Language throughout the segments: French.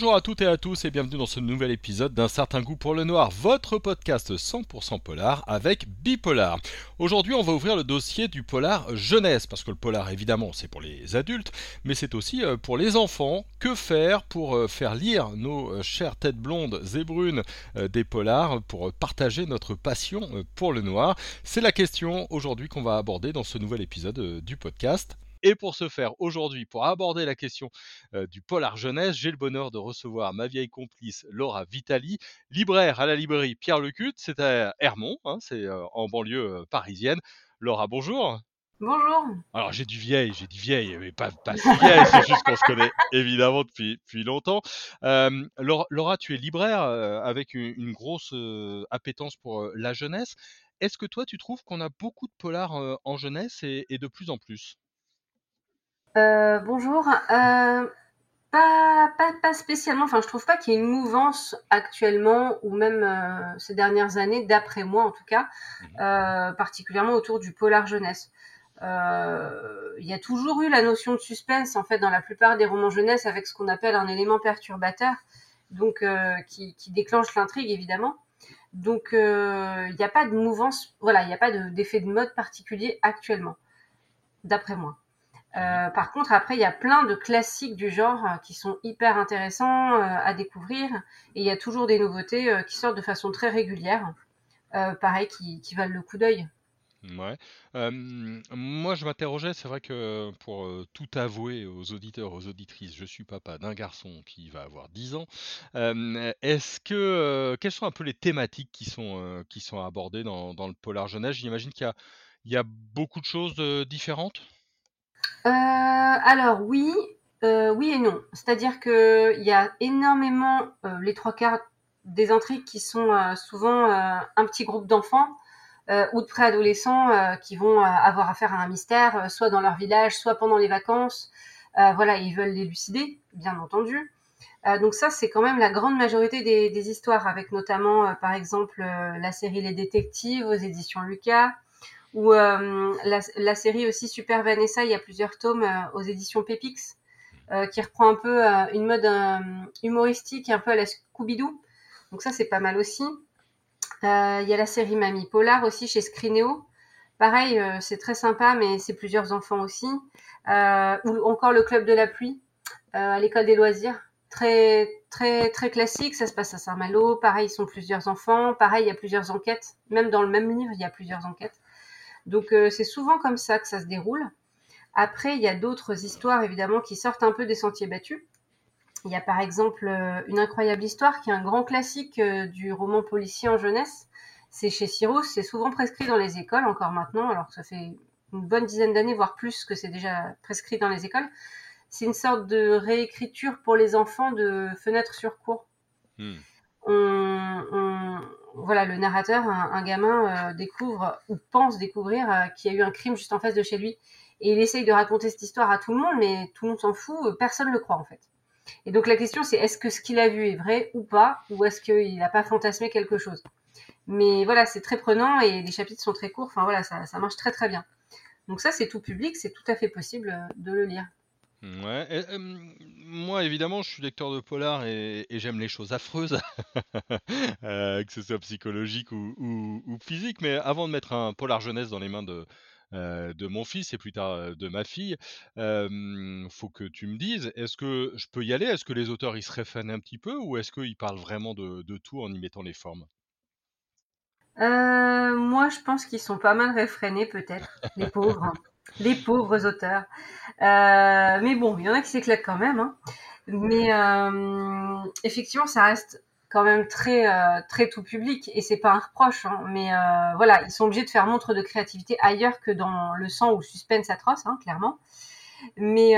Bonjour à toutes et à tous et bienvenue dans ce nouvel épisode d'un certain goût pour le noir, votre podcast 100% polar avec Bipolar. Aujourd'hui, on va ouvrir le dossier du polar jeunesse parce que le polar évidemment, c'est pour les adultes, mais c'est aussi euh, pour les enfants. Que faire pour euh, faire lire nos euh, chères têtes blondes et brunes des polars pour partager notre passion pour le noir? C'est la question aujourd'hui qu'on va aborder dans ce nouvel épisode du podcast. Et pour ce faire, aujourd'hui, pour aborder la question du polar jeunesse, j'ai le bonheur de recevoir ma vieille complice Laura Vitali, libraire à la librairie Pierre Lecut, c'est à Hermont, hein, c'est en banlieue parisienne. Laura, bonjour. Bonjour. Alors j'ai du vieil, j'ai du vieil, mais pas, pas si vieille, c'est juste qu'on se connaît évidemment depuis, depuis longtemps. Laura, tu es libraire avec une, grosse appétence pour la jeunesse. Est-ce que toi tu trouves qu'on a beaucoup de polars en jeunesse et de plus en plus? Euh, bonjour. Euh, pas, pas, pas spécialement. Enfin, je trouve pas qu'il y ait une mouvance actuellement, ou même euh, ces dernières années, d'après moi en tout cas, mmh particulièrement autour du polar jeunesse. Il y a toujours eu la notion de suspense en fait dans la plupart des romans jeunesse avec ce qu'on appelle un élément perturbateur, donc qui, qui, déclenche l'intrigue évidemment. Donc il n'y a pas de mouvance, voilà, il n'y a pas d'effet de mode particulier actuellement, d'après moi. Euh, par contre, après, il y a plein de classiques du genre euh, qui sont hyper intéressants euh, à découvrir. Et il y a toujours des nouveautés qui sortent de façon très régulière. pareil, qui, valent le coup d'œil. Ouais. moi, je m'interrogeais, c'est vrai que pour tout avouer aux auditeurs, aux auditrices, je suis papa d'un garçon qui va avoir 10 ans. Est-ce que, quelles sont un peu les thématiques qui sont, qui sont abordées dans, dans le polar jeunesse? J'imagine qu'il y y a beaucoup de choses différentes? Euh, alors oui, euh, oui et non. C'est-à-dire qu'il y a énormément, euh, les trois quarts des intrigues qui sont souvent un petit groupe d'enfants ou de préadolescents qui vont avoir affaire à un mystère, soit dans leur village, soit pendant les vacances. voilà, ils veulent l'élucider, bien entendu. donc ça, c'est quand même la grande majorité des, des histoires, avec notamment, par exemple, la série Les Détectives aux éditions Lucas, ou euh, la, série aussi Super Vanessa, il y a plusieurs tomes euh, aux éditions Pépix, euh, qui reprend un peu une mode humoristique, un peu à la Scooby-Doo. Donc ça, c'est pas mal aussi. Il y a la série Mamie Polar aussi chez Scrineo. Pareil, c'est très sympa, mais c'est plusieurs enfants aussi. ou encore le Club de la pluie à l'école des loisirs. Très, très, très classique. Ça se passe à Saint-Malo. Pareil, ils sont plusieurs enfants. Pareil, il y a plusieurs enquêtes. Même dans le même livre, il y a plusieurs enquêtes. Donc euh, c'est souvent comme ça que ça se déroule. Après, il y a d'autres histoires évidemment qui sortent un peu des sentiers battus. Il y a par exemple euh, Une incroyable histoire qui est un grand classique euh, du roman policier en jeunesse. C'est chez Cyrus, c'est souvent prescrit dans les écoles encore maintenant, alors que ça fait une bonne dizaine d'années, voire plus, que c'est déjà prescrit dans les écoles. C'est une sorte de réécriture pour les enfants de Fenêtre sur cour. Hmm. on, voilà, le narrateur, un, gamin, euh, découvre ou pense découvrir euh, qu'il y a eu un crime juste en face de chez lui. Et il essaye de raconter cette histoire à tout le monde, mais tout le monde s'en fout, euh, personne ne le croit en fait. Et donc la question c'est est-ce que ce qu'il a vu est vrai ou pas, ou est-ce qu'il n'a pas fantasmé quelque chose? Mais voilà, c'est très prenant et les chapitres sont très courts, enfin voilà, ça, ça marche très très bien. Donc ça c'est tout public, c'est tout à fait possible de le lire. Ouais, moi évidemment je suis lecteur de polar et, j'aime les choses affreuses, euh, que ce soit psychologique ou, physique, mais avant de mettre un polar jeunesse dans les mains de, euh, de mon fils et plus tard euh, de ma fille, il faut que tu me dises, est-ce que je peux y aller? Est-ce que les auteurs ils se réfrènent un petit peu ou est-ce qu'ils parlent vraiment de, de tout en y mettant les formes? moi je pense qu'ils sont pas mal réfrénés peut-être, les pauvres. Les pauvres auteurs. Euh, mais bon, il y en a qui s'éclatent quand même. Hein. Mais euh, effectivement, ça reste quand même très euh, très tout public et c'est pas un reproche. Hein. Mais voilà, ils sont obligés de faire montre de créativité ailleurs que dans le sang ou suspense atroce, hein, clairement. Mais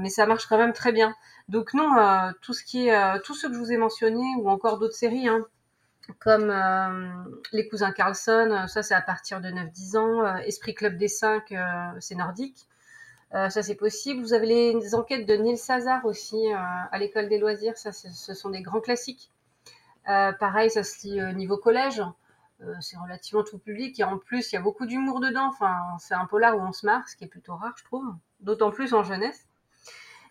mais ça marche quand même très bien. Donc non, tout ce qui est tout ce que je vous ai mentionné ou encore d'autres séries. Hein, comme euh, les cousins Carlson, euh, ça c'est à partir de 9-10 ans, euh, Esprit Club des 5, c'est nordique, ça c'est possible. Vous avez les, enquêtes de Neil Sazar aussi à l'école des loisirs, ça ce sont des grands classiques. pareil, ça se lit niveau collège, c'est relativement tout public et en plus il y a beaucoup d'humour dedans, enfin c'est un polar où on se marre, ce qui est plutôt rare je trouve, d'autant plus en jeunesse.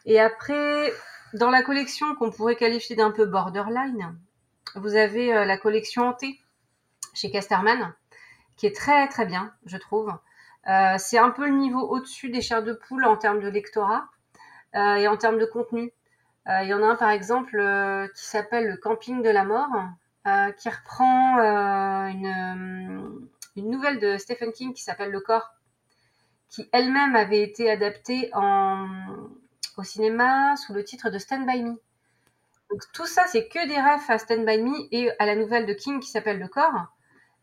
Et après, dans la collection qu'on pourrait qualifier d'un peu borderline, vous avez la collection Hanté chez Casterman, qui est très très bien, je trouve. c'est un peu le niveau au-dessus des chairs de poule en termes de lectorat et en termes de contenu. Il y en a un par exemple qui s'appelle Le camping de la mort, qui reprend une, nouvelle de Stephen King qui s'appelle Le corps qui elle-même avait été adaptée au cinéma sous le titre de Stand By Me. Donc tout ça, c'est que des refs à Stand By Me et à la nouvelle de King qui s'appelle Le Corps.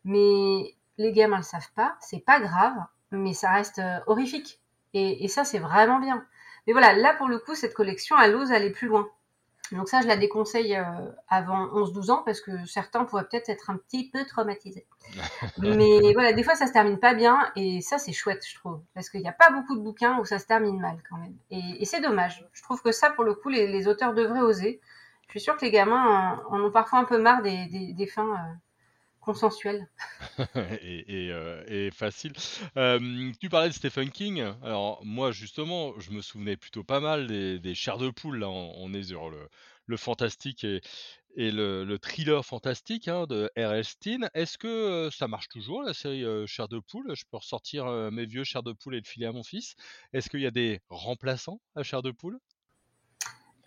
Mais les gamins le savent pas, c'est pas grave, mais ça reste euh, horrifique. Et, et ça, c'est vraiment bien. Mais voilà, là pour le coup, cette collection, elle ose aller plus loin. Donc ça, je la déconseille euh, avant 11-12 ans parce que certains pourraient peut-être être un petit peu traumatisés. Mais voilà, des fois, ça se termine pas bien et ça, c'est chouette, je trouve. Parce qu'il n'y a pas beaucoup de bouquins où ça se termine mal quand même. Et, c'est dommage. Je trouve que ça, pour le coup, les, auteurs devraient oser. Je suis sûre que les gamins en, ont parfois un peu marre des, fins... Euh, consensuelles. et, euh, facile. tu parlais de Stephen King. Alors moi justement, je me souvenais plutôt pas mal des, des chairs de poule. Là, on, est sur le, fantastique et, et le, thriller fantastique hein, de R.L. Stein. Est-ce que ça marche toujours, la série Chair de poule? Je peux ressortir mes vieux chairs de poule et le filer à mon fils. Est-ce qu'il y a des remplaçants à Chair de poule? euh,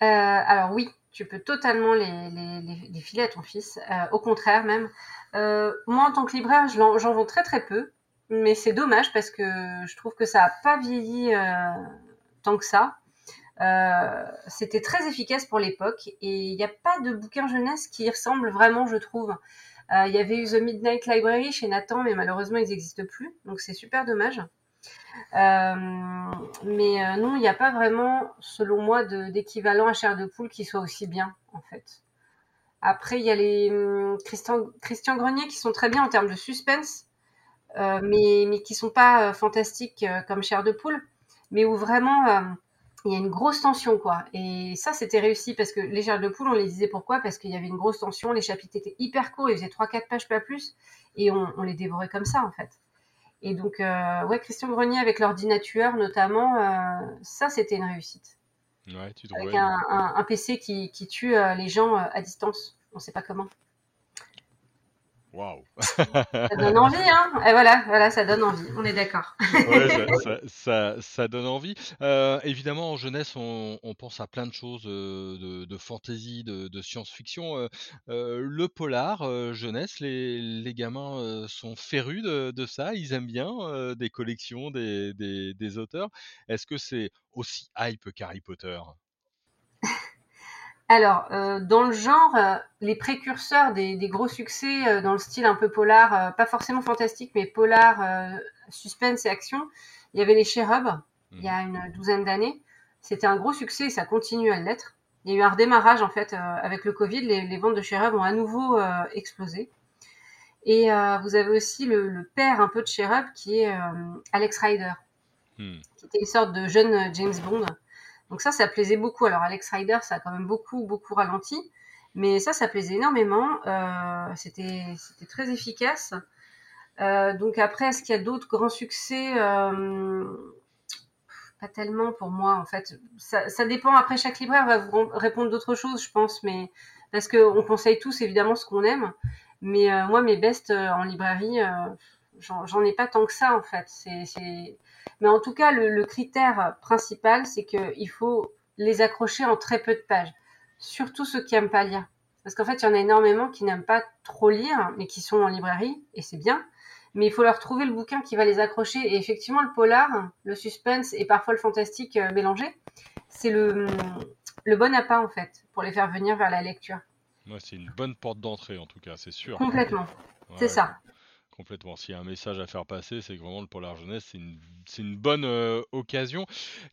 Alors oui, tu peux totalement les, filer à ton fils. Euh, au contraire même. Euh, moi, en tant que libraire, j'en vends très très peu. Mais c'est dommage parce que je trouve que ça n'a pas vieilli tant que ça. Euh, c'était très efficace pour l'époque et il n'y a pas de bouquin jeunesse qui ressemble vraiment, je trouve. Euh, il y avait eu The Midnight Library chez Nathan, mais malheureusement ils n'existent plus, donc c'est super dommage. Euh, mais non, il n'y a pas vraiment, selon moi, d'équivalent à chair de poule qui soit aussi bien, en fait. Après, il y a les hum, Christian, Grenier qui sont très bien en termes de suspense, mais, mais qui sont pas fantastiques comme chair de poule, mais où vraiment il y a une grosse tension, quoi. Et ça, c'était réussi parce que les germes de poule, on les disait pourquoi? Parce qu'il y avait une grosse tension, les chapitres étaient hyper courts, ils faisaient 3-4 pages, pas plus, et on, les dévorait comme ça, en fait. Et donc, euh, ouais, Christian Grenier avec l'ordinateur, notamment, euh, ça, c'était une réussite. Ouais, tu avec un, un, PC qui, qui tue euh, les gens à distance, on ne sait pas comment. Waouh Ça donne envie, hein Et voilà, voilà, ça donne envie, on est d'accord. ça, donne envie. Euh, évidemment, en jeunesse, on, pense à plein de choses euh, de, de fantasy, de, science-fiction. Euh, le polar, jeunesse, les, gamins sont férus de, ça, ils aiment bien des collections, des, des auteurs. Est-ce que c'est aussi hype qu'Harry Potter? Alors, euh, dans le genre, euh, les précurseurs des, gros succès euh, dans le style un peu polar, pas forcément fantastique, mais polar, suspense et action, il y avait les Cherubs, il y a une douzaine d'années. C'était un gros succès et ça continue à l'être. Il y a eu un redémarrage en fait avec le Covid, les, ventes de Cherub ont à nouveau explosé. Et vous avez aussi le, père un peu de Cherub qui est Alex Rider, hmm. qui était une sorte de jeune James Bond. Donc ça, ça plaisait beaucoup. Alors Alex Rider, ça a quand même beaucoup, beaucoup ralenti. Mais ça, ça plaisait énormément. Euh, c'était, très efficace. Euh, donc après, est-ce qu'il y a d'autres grands succès euh, Pas tellement pour moi, en fait. Ça, dépend. Après, chaque libraire va vous répondre d'autres choses, je pense. Mais parce qu'on conseille tous évidemment ce qu'on aime. Mais moi, mes bestes en librairie, j'en ai pas tant que ça, en fait. C'est mais en tout cas, le, critère principal, c'est qu'il faut les accrocher en très peu de pages. Surtout ceux qui n'aiment pas lire. Parce qu'en fait, il y en a énormément qui n'aiment pas trop lire, mais qui sont en librairie, et c'est bien. Mais il faut leur trouver le bouquin qui va les accrocher. Et effectivement, le polar, le suspense et parfois le fantastique euh, mélangé, c'est le, le bon appât, en fait, pour les faire venir vers la lecture. c'est une bonne porte d'entrée, en tout cas, c'est sûr. Complètement. C'est ça. Complètement. S'il y a un message à faire passer, c'est que vraiment le polar jeunesse, c'est une, bonne euh, occasion.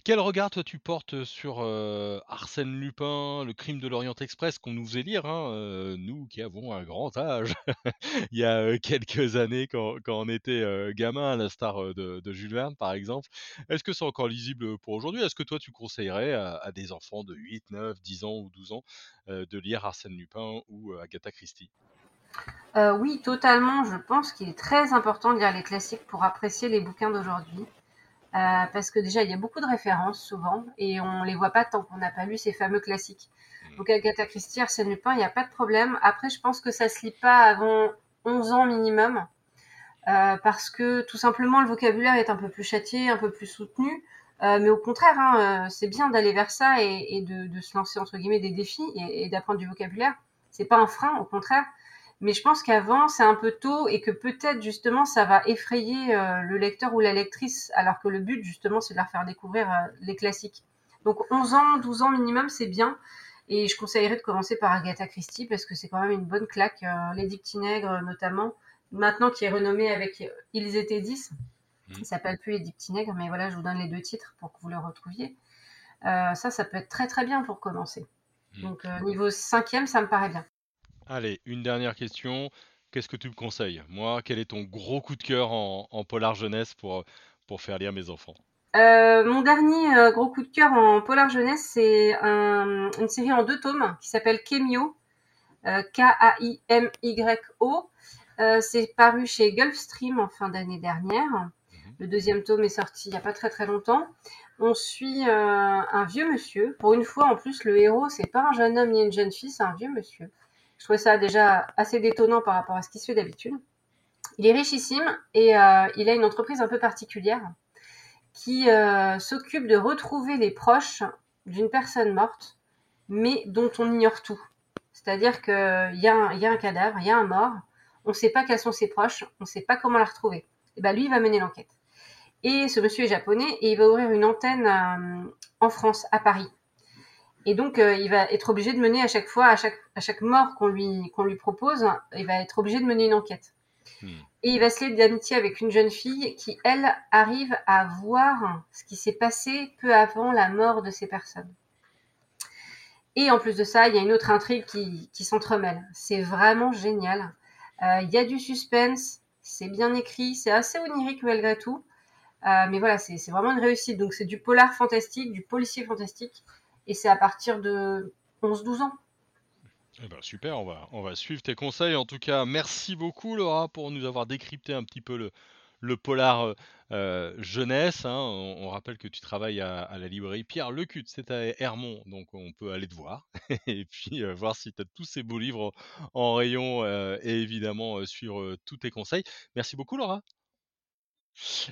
Quel regard toi tu portes sur euh, Arsène Lupin, le crime de l'Orient Express qu'on nous faisait lire, hein, euh, nous qui avons un grand âge, il y a quelques années quand, on était gamin, à la star de, Jules Verne par exemple. Est-ce que c'est encore lisible pour aujourd'hui? Est-ce que toi tu conseillerais à, à, des enfants de 8, 9, 10 ans ou 12 ans de lire Arsène Lupin ou Agatha Christie? Euh, oui, totalement. Je pense qu'il est très important de lire les classiques pour apprécier les bouquins d'aujourd'hui. parce que déjà, il y a beaucoup de références souvent et on les voit pas tant qu'on n'a pas lu ces fameux classiques. Mm. Donc Agatha Christie, Arsène Lupin, il n'y a pas de problème. Après, je pense que ça se lit pas avant 11 ans minimum. Euh, parce que tout simplement le vocabulaire est un peu plus châtié, un peu plus soutenu. Euh, mais au contraire, hein, euh, c'est bien d'aller vers ça et, et de, de, se lancer entre guillemets des défis et, et d'apprendre du vocabulaire. C'est pas un frein, au contraire. Mais je pense qu'avant, c'est un peu tôt et que peut-être justement ça va effrayer euh, le lecteur ou la lectrice, alors que le but justement c'est de leur faire découvrir euh, les classiques. Donc 11 ans, 12 ans minimum, c'est bien. Et je conseillerais de commencer par Agatha Christie parce que c'est quand même une bonne claque. Euh, les Dictinègres notamment, maintenant qui est renommé avec Ils étaient 10. Mmh. Il s'appelle plus les Dictinègres, mais voilà, je vous donne les deux titres pour que vous le retrouviez. Euh, ça, ça peut être très très bien pour commencer. Mmh. Donc niveau cinquième, ça me paraît bien. Allez, une dernière question. Qu'est-ce que tu me conseilles? Moi, quel est ton gros coup de cœur en, en polar jeunesse pour, pour faire lire mes enfants? Euh, mon dernier euh, gros coup de cœur en polar jeunesse, c'est un, une série en deux tomes qui s'appelle Kemio, euh, K-A-I-M-Y-O. C'est paru chez Gulfstream en fin d'année dernière. Mhm. Le deuxième tome est sorti il n'y a pas très très longtemps. On suit un vieux monsieur. Pour une fois, en plus, le héros, c'est pas un jeune homme ni une jeune fille, c'est un vieux monsieur. Je trouvais ça déjà assez détonnant par rapport à ce qui se fait d'habitude. Il est richissime et euh, il a une entreprise un peu particulière qui euh, s'occupe de retrouver les proches d'une personne morte, mais dont on ignore tout. C'est-à-dire qu'il y, a un, y a un cadavre, il y a un mort, on ne sait pas quels sont ses proches, on ne sait pas comment la retrouver. Et ben lui, il va mener l'enquête. Et ce monsieur est japonais et il va ouvrir une antenne euh, en France, à Paris. Et donc, euh, il va être obligé de mener à chaque fois, à chaque, à chaque mort qu'on lui, qu'on lui propose, il va être obligé de mener une enquête. Hmm. Et il va se lier d'amitié avec une jeune fille qui, elle, arrive à voir ce qui s'est passé peu avant la mort de ces personnes. Et en plus de ça, il y a une autre intrigue qui, qui s'entremêle. C'est vraiment génial. Euh, il y a du suspense, c'est bien écrit, c'est assez onirique malgré tout. Euh, mais voilà, c'est vraiment une réussite. Donc c'est du polar fantastique, du policier fantastique. Et c'est à partir de 11-12 ans. Eh ben super, on va, on va suivre tes conseils. En tout cas, merci beaucoup Laura pour nous avoir décrypté un petit peu le, le polar euh, euh jeunesse. Hein. On, rappelle que tu travailles à, la librairie Pierre Lecut, c'est à Hermont, donc on peut aller te voir et puis euh, voir si tu as tous ces beaux livres en, rayon et évidemment suivre tous tes conseils. Merci beaucoup Laura.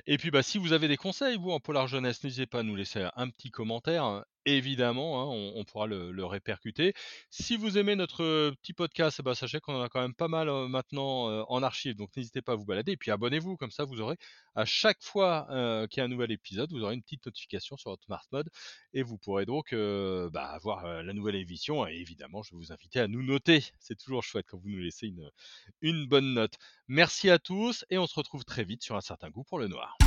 Et puis, bah, si vous avez des conseils, vous, en polar jeunesse, n'hésitez pas à nous laisser un petit commentaire. Évidemment, hein, on, pourra le, répercuter. Si vous aimez notre petit podcast, bah, sachez qu'on en a quand même pas mal maintenant en archive, donc n'hésitez pas à vous balader. Et puis abonnez-vous, comme ça vous aurez à chaque fois qu'il y a un nouvel épisode, vous aurez une petite notification sur votre smart mode et vous pourrez donc bah, avoir la nouvelle émission. Et évidemment, je vais vous inviter à nous noter. C'est toujours chouette quand vous nous laissez une, une bonne note. Merci à tous et on se retrouve très vite sur un certain goût pour le noir.